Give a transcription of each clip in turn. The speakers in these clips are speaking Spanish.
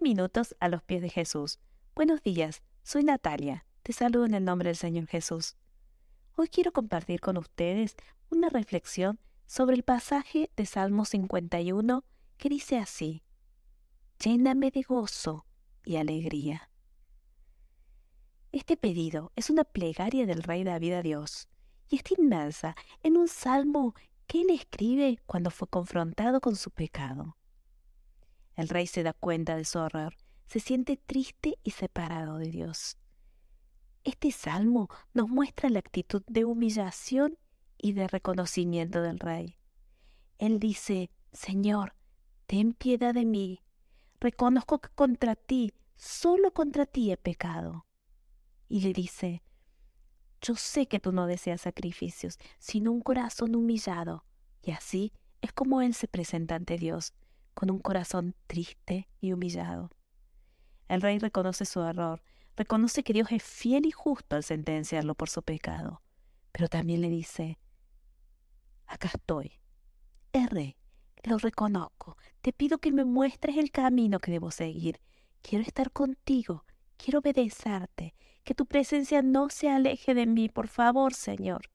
Minutos a los pies de Jesús. Buenos días, soy Natalia. Te saludo en el nombre del Señor Jesús. Hoy quiero compartir con ustedes una reflexión sobre el pasaje de Salmo 51 que dice así, Lléname de gozo y alegría. Este pedido es una plegaria del rey David a Dios y está inmersa en un salmo que él escribe cuando fue confrontado con su pecado. El rey se da cuenta de su horror, se siente triste y separado de Dios. Este salmo nos muestra la actitud de humillación y de reconocimiento del rey. Él dice, Señor, ten piedad de mí. Reconozco que contra ti, solo contra ti he pecado. Y le dice, yo sé que tú no deseas sacrificios, sino un corazón humillado. Y así es como Él se presenta ante Dios, con un corazón triste y humillado. El rey reconoce su error, reconoce que Dios es fiel y justo al sentenciarlo por su pecado, pero también le dice, acá estoy, erré, lo reconozco, te pido que me muestres el camino que debo seguir, quiero estar contigo, quiero obedecerte, que tu presencia no se aleje de mí, por favor, Señor.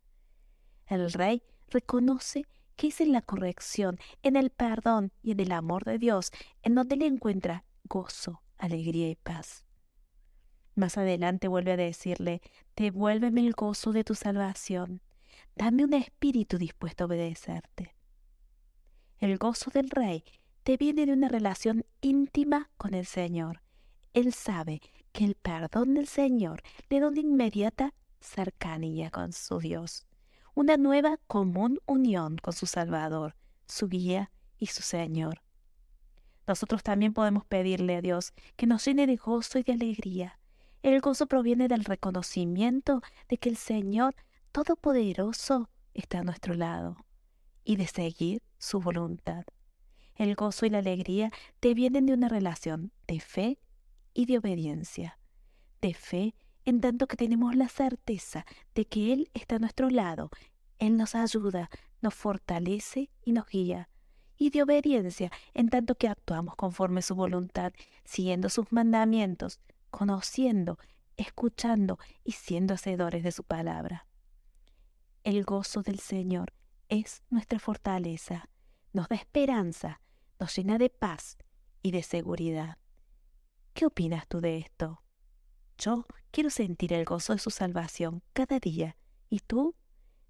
El rey reconoce que es en la corrección, en el perdón y en el amor de Dios, en donde le encuentra gozo, alegría y paz. Más adelante vuelve a decirle, devuélveme el gozo de tu salvación, dame un espíritu dispuesto a obedecerte. El gozo del rey te viene de una relación íntima con el Señor. Él sabe que el perdón del Señor le da una inmediata cercanía con su Dios una nueva común unión con su Salvador, su guía y su Señor. Nosotros también podemos pedirle a Dios que nos llene de gozo y de alegría. El gozo proviene del reconocimiento de que el Señor Todopoderoso está a nuestro lado y de seguir su voluntad. El gozo y la alegría te vienen de una relación de fe y de obediencia, de fe en tanto que tenemos la certeza de que Él está a nuestro lado, Él nos ayuda, nos fortalece y nos guía, y de obediencia en tanto que actuamos conforme su voluntad, siguiendo sus mandamientos, conociendo, escuchando y siendo hacedores de su palabra. El gozo del Señor es nuestra fortaleza, nos da esperanza, nos llena de paz y de seguridad. ¿Qué opinas tú de esto? Yo quiero sentir el gozo de su salvación cada día. ¿Y tú?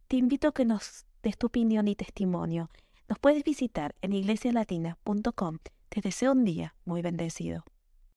Te invito a que nos des tu opinión y testimonio. Nos puedes visitar en iglesialatina.com. Te deseo un día muy bendecido.